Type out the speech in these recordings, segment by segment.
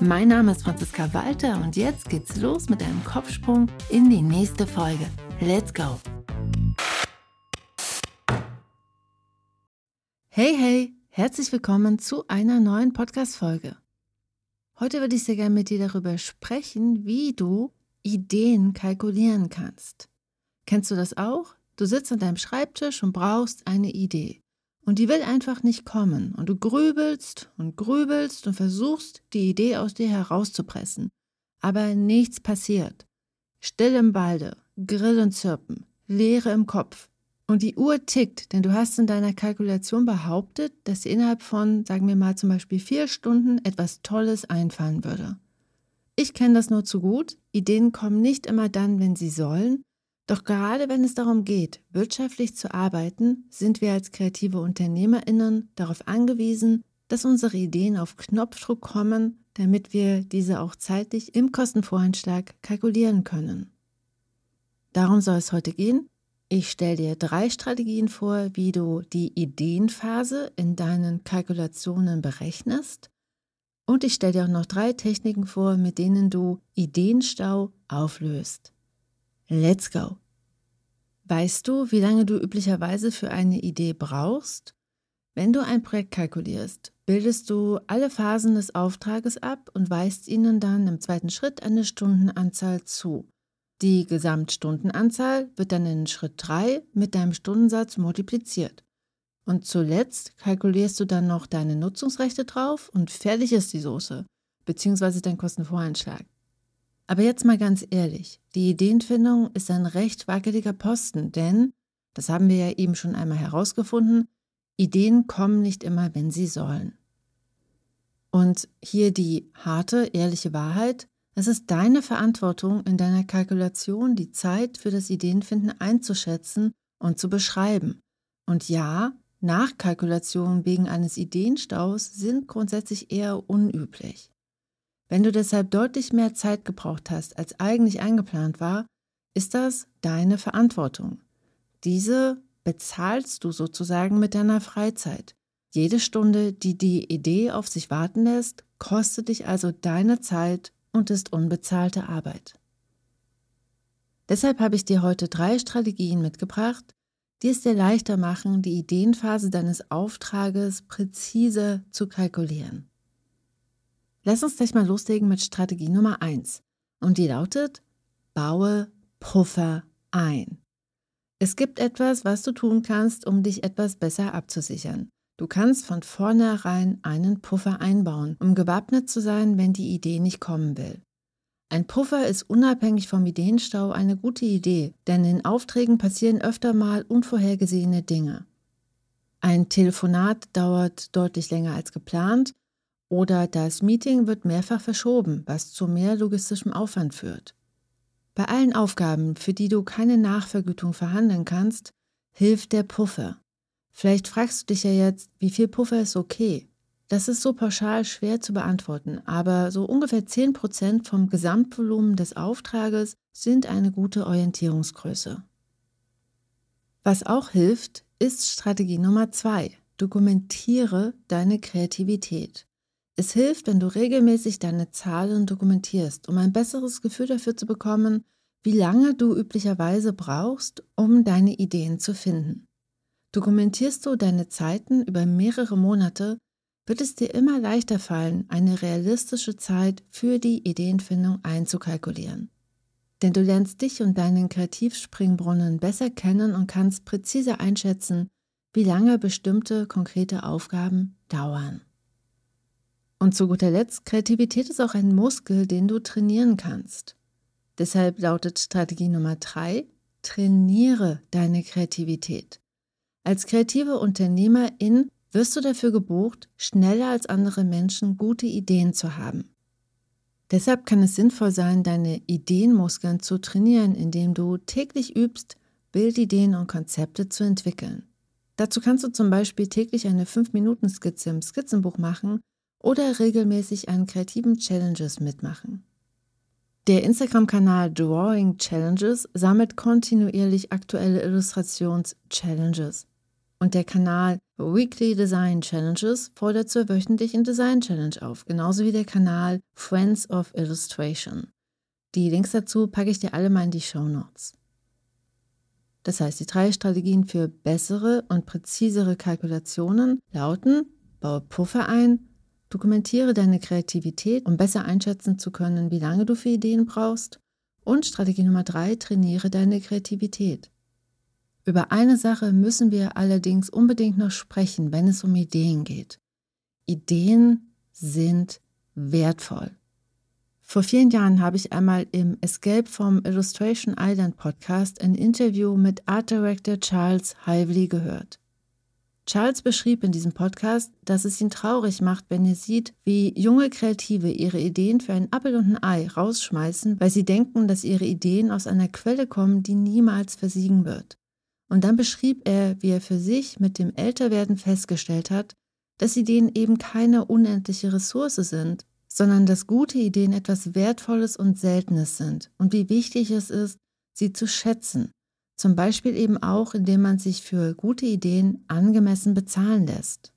Mein Name ist Franziska Walter und jetzt geht's los mit einem Kopfsprung in die nächste Folge. Let's go! Hey, hey! Herzlich willkommen zu einer neuen Podcast-Folge. Heute würde ich sehr gerne mit dir darüber sprechen, wie du Ideen kalkulieren kannst. Kennst du das auch? Du sitzt an deinem Schreibtisch und brauchst eine Idee. Und die will einfach nicht kommen. Und du grübelst und grübelst und versuchst, die Idee aus dir herauszupressen. Aber nichts passiert. Still im Walde, Grillen zirpen, Leere im Kopf. Und die Uhr tickt, denn du hast in deiner Kalkulation behauptet, dass dir innerhalb von, sagen wir mal zum Beispiel vier Stunden etwas Tolles einfallen würde. Ich kenne das nur zu gut. Ideen kommen nicht immer dann, wenn sie sollen. Doch gerade wenn es darum geht, wirtschaftlich zu arbeiten, sind wir als kreative Unternehmerinnen darauf angewiesen, dass unsere Ideen auf Knopfdruck kommen, damit wir diese auch zeitlich im Kostenvoranschlag kalkulieren können. Darum soll es heute gehen ich stelle dir drei Strategien vor, wie du die Ideenphase in deinen Kalkulationen berechnest. Und ich stelle dir auch noch drei Techniken vor, mit denen du Ideenstau auflöst. Let's go! Weißt du, wie lange du üblicherweise für eine Idee brauchst? Wenn du ein Projekt kalkulierst, bildest du alle Phasen des Auftrages ab und weist ihnen dann im zweiten Schritt eine Stundenanzahl zu. Die Gesamtstundenanzahl wird dann in Schritt 3 mit deinem Stundensatz multipliziert. Und zuletzt kalkulierst du dann noch deine Nutzungsrechte drauf und fertig ist die Soße, beziehungsweise dein Kostenvoranschlag. Aber jetzt mal ganz ehrlich, die Ideenfindung ist ein recht wackeliger Posten, denn, das haben wir ja eben schon einmal herausgefunden, Ideen kommen nicht immer, wenn sie sollen. Und hier die harte, ehrliche Wahrheit, es ist deine Verantwortung, in deiner Kalkulation die Zeit für das Ideenfinden einzuschätzen und zu beschreiben. Und ja, Nachkalkulationen wegen eines Ideenstaus sind grundsätzlich eher unüblich. Wenn du deshalb deutlich mehr Zeit gebraucht hast, als eigentlich eingeplant war, ist das deine Verantwortung. Diese bezahlst du sozusagen mit deiner Freizeit. Jede Stunde, die die Idee auf sich warten lässt, kostet dich also deine Zeit und ist unbezahlte Arbeit. Deshalb habe ich dir heute drei Strategien mitgebracht, die es dir leichter machen, die Ideenphase deines Auftrages präzise zu kalkulieren. Lass uns gleich mal loslegen mit Strategie Nummer eins und die lautet, baue Puffer ein. Es gibt etwas, was du tun kannst, um dich etwas besser abzusichern. Du kannst von vornherein einen Puffer einbauen, um gewappnet zu sein, wenn die Idee nicht kommen will. Ein Puffer ist unabhängig vom Ideenstau eine gute Idee, denn in Aufträgen passieren öfter mal unvorhergesehene Dinge. Ein Telefonat dauert deutlich länger als geplant oder das Meeting wird mehrfach verschoben, was zu mehr logistischem Aufwand führt. Bei allen Aufgaben, für die du keine Nachvergütung verhandeln kannst, hilft der Puffer. Vielleicht fragst du dich ja jetzt, wie viel Puffer ist okay? Das ist so pauschal schwer zu beantworten, aber so ungefähr 10% vom Gesamtvolumen des Auftrages sind eine gute Orientierungsgröße. Was auch hilft, ist Strategie Nummer 2. Dokumentiere deine Kreativität. Es hilft, wenn du regelmäßig deine Zahlen dokumentierst, um ein besseres Gefühl dafür zu bekommen, wie lange du üblicherweise brauchst, um deine Ideen zu finden. Dokumentierst du deine Zeiten über mehrere Monate, wird es dir immer leichter fallen, eine realistische Zeit für die Ideenfindung einzukalkulieren. Denn du lernst dich und deinen Kreativspringbrunnen besser kennen und kannst präziser einschätzen, wie lange bestimmte konkrete Aufgaben dauern. Und zu guter Letzt, Kreativität ist auch ein Muskel, den du trainieren kannst. Deshalb lautet Strategie Nummer drei: trainiere deine Kreativität. Als kreative Unternehmerin wirst du dafür gebucht, schneller als andere Menschen gute Ideen zu haben. Deshalb kann es sinnvoll sein, deine Ideenmuskeln zu trainieren, indem du täglich übst, Bildideen und Konzepte zu entwickeln. Dazu kannst du zum Beispiel täglich eine 5-Minuten-Skizze im Skizzenbuch machen oder regelmäßig an kreativen Challenges mitmachen. Der Instagram-Kanal Drawing Challenges sammelt kontinuierlich aktuelle Illustrations-Challenges. Und der Kanal Weekly Design Challenges fordert zur wöchentlichen Design Challenge auf, genauso wie der Kanal Friends of Illustration. Die Links dazu packe ich dir alle mal in die Show Notes. Das heißt, die drei Strategien für bessere und präzisere Kalkulationen lauten: baue Puffer ein, Dokumentiere deine Kreativität, um besser einschätzen zu können, wie lange du für Ideen brauchst. Und Strategie Nummer drei, trainiere deine Kreativität. Über eine Sache müssen wir allerdings unbedingt noch sprechen, wenn es um Ideen geht. Ideen sind wertvoll. Vor vielen Jahren habe ich einmal im Escape from Illustration Island Podcast ein Interview mit Art Director Charles Hively gehört. Charles beschrieb in diesem Podcast, dass es ihn traurig macht, wenn er sieht, wie junge Kreative ihre Ideen für ein Appel und ein Ei rausschmeißen, weil sie denken, dass ihre Ideen aus einer Quelle kommen, die niemals versiegen wird. Und dann beschrieb er, wie er für sich mit dem Älterwerden festgestellt hat, dass Ideen eben keine unendliche Ressource sind, sondern dass gute Ideen etwas Wertvolles und Seltenes sind und wie wichtig es ist, sie zu schätzen zum Beispiel eben auch, indem man sich für gute Ideen angemessen bezahlen lässt.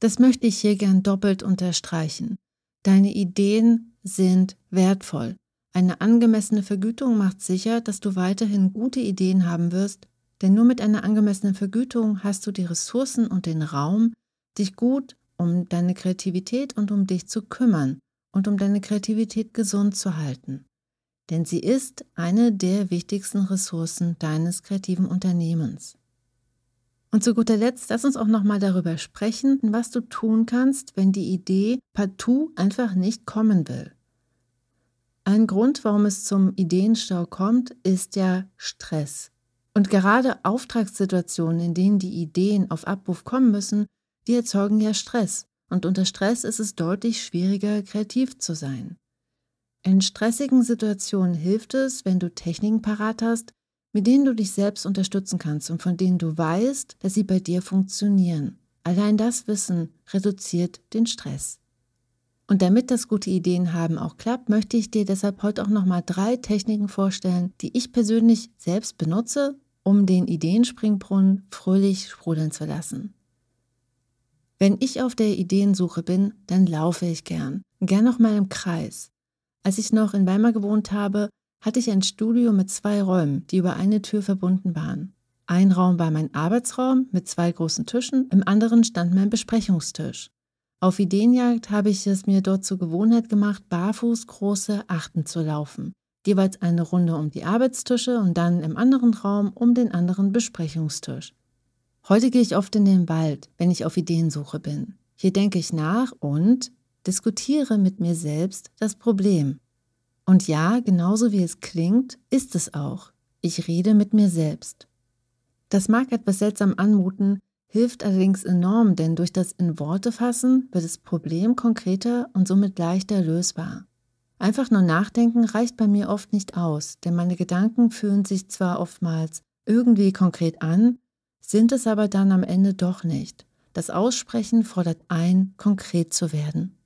Das möchte ich hier gern doppelt unterstreichen. Deine Ideen sind wertvoll. Eine angemessene Vergütung macht sicher, dass du weiterhin gute Ideen haben wirst, denn nur mit einer angemessenen Vergütung hast du die Ressourcen und den Raum, dich gut um deine Kreativität und um dich zu kümmern und um deine Kreativität gesund zu halten denn sie ist eine der wichtigsten Ressourcen deines kreativen Unternehmens. Und zu guter Letzt, lass uns auch nochmal darüber sprechen, was du tun kannst, wenn die Idee partout einfach nicht kommen will. Ein Grund, warum es zum Ideenstau kommt, ist ja Stress. Und gerade Auftragssituationen, in denen die Ideen auf Abruf kommen müssen, die erzeugen ja Stress. Und unter Stress ist es deutlich schwieriger, kreativ zu sein. In stressigen Situationen hilft es, wenn du Techniken parat hast, mit denen du dich selbst unterstützen kannst und von denen du weißt, dass sie bei dir funktionieren. Allein das Wissen reduziert den Stress. Und damit das gute Ideen haben auch klappt, möchte ich dir deshalb heute auch nochmal drei Techniken vorstellen, die ich persönlich selbst benutze, um den Ideenspringbrunnen fröhlich sprudeln zu lassen. Wenn ich auf der Ideensuche bin, dann laufe ich gern, gern nochmal im Kreis. Als ich noch in Weimar gewohnt habe, hatte ich ein Studio mit zwei Räumen, die über eine Tür verbunden waren. Ein Raum war mein Arbeitsraum mit zwei großen Tischen, im anderen stand mein Besprechungstisch. Auf Ideenjagd habe ich es mir dort zur Gewohnheit gemacht, barfuß große Achten zu laufen. Jeweils eine Runde um die Arbeitstische und dann im anderen Raum um den anderen Besprechungstisch. Heute gehe ich oft in den Wald, wenn ich auf Ideensuche bin. Hier denke ich nach und diskutiere mit mir selbst das Problem. Und ja, genauso wie es klingt, ist es auch. Ich rede mit mir selbst. Das mag etwas seltsam anmuten, hilft allerdings enorm, denn durch das in Worte fassen wird das Problem konkreter und somit leichter lösbar. Einfach nur nachdenken reicht bei mir oft nicht aus, denn meine Gedanken fühlen sich zwar oftmals irgendwie konkret an, sind es aber dann am Ende doch nicht. Das Aussprechen fordert ein, konkret zu werden.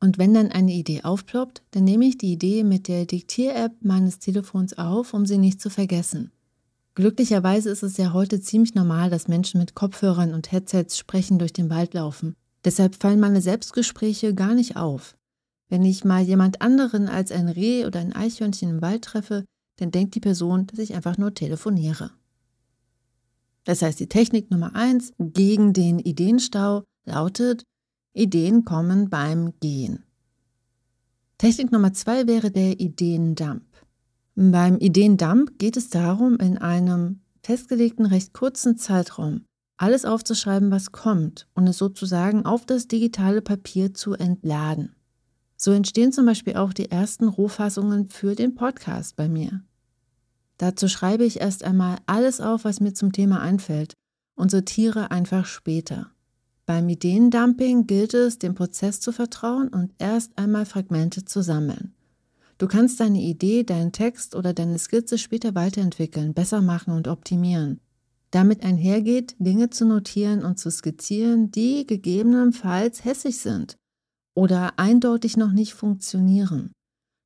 Und wenn dann eine Idee aufploppt, dann nehme ich die Idee mit der Diktier-App meines Telefons auf, um sie nicht zu vergessen. Glücklicherweise ist es ja heute ziemlich normal, dass Menschen mit Kopfhörern und Headsets sprechen durch den Wald laufen. Deshalb fallen meine Selbstgespräche gar nicht auf. Wenn ich mal jemand anderen als ein Reh oder ein Eichhörnchen im Wald treffe, dann denkt die Person, dass ich einfach nur telefoniere. Das heißt, die Technik Nummer eins gegen den Ideenstau lautet, Ideen kommen beim Gehen. Technik Nummer zwei wäre der Ideendump. Beim Ideendump geht es darum, in einem festgelegten, recht kurzen Zeitraum alles aufzuschreiben, was kommt und es sozusagen auf das digitale Papier zu entladen. So entstehen zum Beispiel auch die ersten Rohfassungen für den Podcast bei mir. Dazu schreibe ich erst einmal alles auf, was mir zum Thema einfällt und sortiere einfach später. Beim Ideendumping gilt es, dem Prozess zu vertrauen und erst einmal Fragmente zu sammeln. Du kannst deine Idee, deinen Text oder deine Skizze später weiterentwickeln, besser machen und optimieren. Damit einhergeht, Dinge zu notieren und zu skizzieren, die gegebenenfalls hässlich sind oder eindeutig noch nicht funktionieren.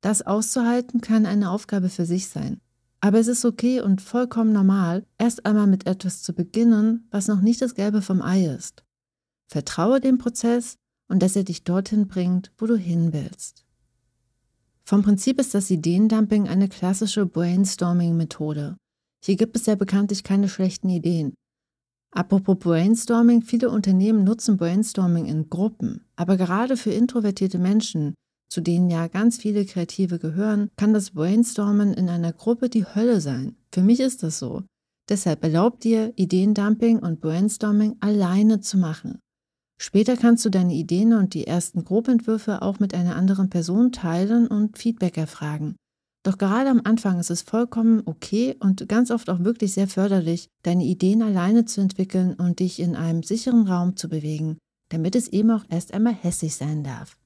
Das auszuhalten kann eine Aufgabe für sich sein. Aber es ist okay und vollkommen normal, erst einmal mit etwas zu beginnen, was noch nicht das Gelbe vom Ei ist. Vertraue dem Prozess und dass er dich dorthin bringt, wo du hin willst. Vom Prinzip ist das Ideendumping eine klassische Brainstorming-Methode. Hier gibt es ja bekanntlich keine schlechten Ideen. Apropos Brainstorming, viele Unternehmen nutzen Brainstorming in Gruppen, aber gerade für introvertierte Menschen, zu denen ja ganz viele Kreative gehören, kann das Brainstormen in einer Gruppe die Hölle sein. Für mich ist das so. Deshalb erlaubt dir, Ideendumping und Brainstorming alleine zu machen. Später kannst du deine Ideen und die ersten Grobentwürfe auch mit einer anderen Person teilen und Feedback erfragen. Doch gerade am Anfang ist es vollkommen okay und ganz oft auch wirklich sehr förderlich, deine Ideen alleine zu entwickeln und dich in einem sicheren Raum zu bewegen, damit es eben auch erst einmal hässlich sein darf.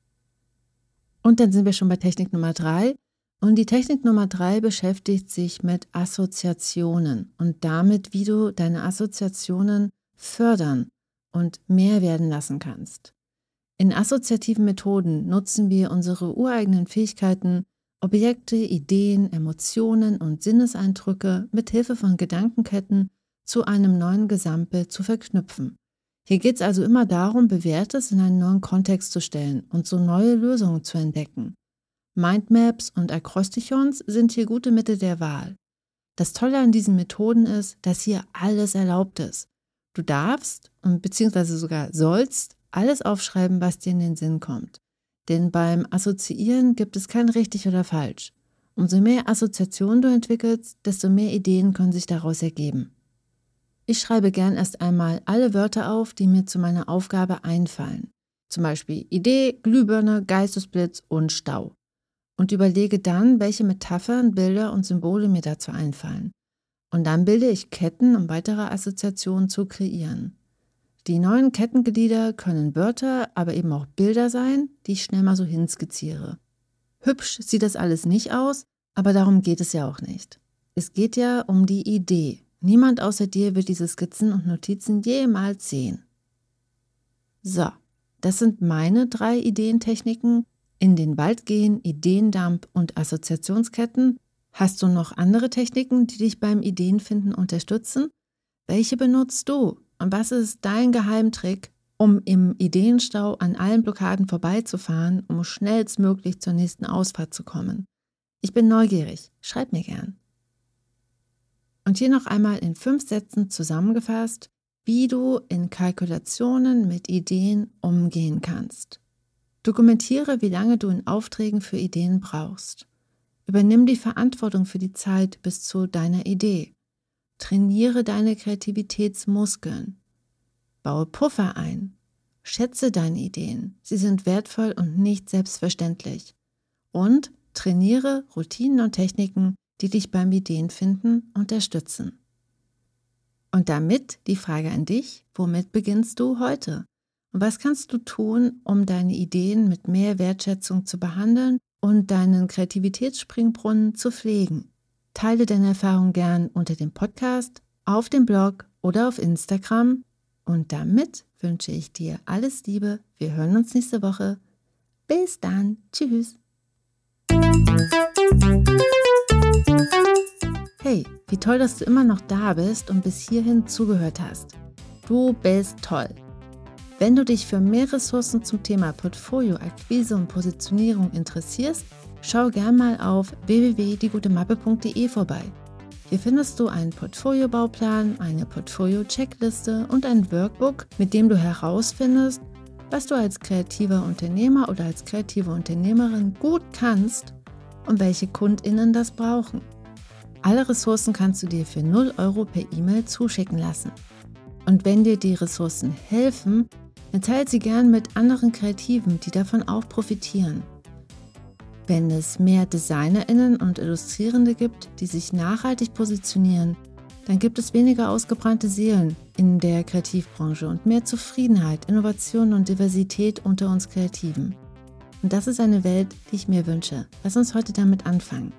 Und dann sind wir schon bei Technik Nummer drei. Und die Technik Nummer drei beschäftigt sich mit Assoziationen und damit, wie du deine Assoziationen fördern und mehr werden lassen kannst. In assoziativen Methoden nutzen wir unsere ureigenen Fähigkeiten, Objekte, Ideen, Emotionen und Sinneseindrücke mit Hilfe von Gedankenketten zu einem neuen Gesamtbild zu verknüpfen. Hier geht es also immer darum, Bewährtes in einen neuen Kontext zu stellen und so neue Lösungen zu entdecken. Mindmaps und Akrostichons sind hier gute Mittel der Wahl. Das Tolle an diesen Methoden ist, dass hier alles erlaubt ist. Du darfst und beziehungsweise sogar sollst alles aufschreiben, was dir in den Sinn kommt. Denn beim Assoziieren gibt es kein richtig oder falsch. Umso mehr Assoziationen du entwickelst, desto mehr Ideen können sich daraus ergeben. Ich schreibe gern erst einmal alle Wörter auf, die mir zu meiner Aufgabe einfallen. Zum Beispiel Idee, Glühbirne, Geistesblitz und Stau. Und überlege dann, welche Metaphern, Bilder und Symbole mir dazu einfallen. Und dann bilde ich Ketten, um weitere Assoziationen zu kreieren. Die neuen Kettenglieder können Wörter, aber eben auch Bilder sein, die ich schnell mal so hinskizziere. Hübsch sieht das alles nicht aus, aber darum geht es ja auch nicht. Es geht ja um die Idee, Niemand außer dir wird diese Skizzen und Notizen jemals sehen. So, das sind meine drei Ideentechniken. In den Wald gehen, Ideendump und Assoziationsketten. Hast du noch andere Techniken, die dich beim Ideenfinden unterstützen? Welche benutzt du? Und was ist dein Geheimtrick, um im Ideenstau an allen Blockaden vorbeizufahren, um schnellstmöglich zur nächsten Ausfahrt zu kommen? Ich bin neugierig. Schreib mir gern. Und hier noch einmal in fünf Sätzen zusammengefasst, wie du in Kalkulationen mit Ideen umgehen kannst. Dokumentiere, wie lange du in Aufträgen für Ideen brauchst. Übernimm die Verantwortung für die Zeit bis zu deiner Idee. Trainiere deine Kreativitätsmuskeln. Baue Puffer ein. Schätze deine Ideen. Sie sind wertvoll und nicht selbstverständlich. Und trainiere Routinen und Techniken, die dich beim Ideenfinden unterstützen. Und damit die Frage an dich, womit beginnst du heute? Und was kannst du tun, um deine Ideen mit mehr Wertschätzung zu behandeln und deinen Kreativitätsspringbrunnen zu pflegen? Teile deine Erfahrung gern unter dem Podcast, auf dem Blog oder auf Instagram. Und damit wünsche ich dir alles Liebe. Wir hören uns nächste Woche. Bis dann. Tschüss. Hey, wie toll, dass du immer noch da bist und bis hierhin zugehört hast. Du bist toll. Wenn du dich für mehr Ressourcen zum Thema Portfolio, Akquise und Positionierung interessierst, schau gern mal auf www.diegutemappe.de vorbei. Hier findest du einen Portfolio-Bauplan, eine Portfolio-Checkliste und ein Workbook, mit dem du herausfindest, was du als kreativer Unternehmer oder als kreative Unternehmerin gut kannst und welche KundInnen das brauchen. Alle Ressourcen kannst du dir für 0 Euro per E-Mail zuschicken lassen. Und wenn dir die Ressourcen helfen, dann teile sie gern mit anderen Kreativen, die davon auch profitieren. Wenn es mehr DesignerInnen und Illustrierende gibt, die sich nachhaltig positionieren, dann gibt es weniger ausgebrannte Seelen in der Kreativbranche und mehr Zufriedenheit, Innovation und Diversität unter uns Kreativen. Und das ist eine Welt, die ich mir wünsche. Lass uns heute damit anfangen.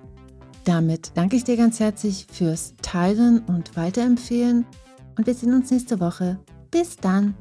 Damit danke ich dir ganz herzlich fürs Teilen und Weiterempfehlen und wir sehen uns nächste Woche. Bis dann!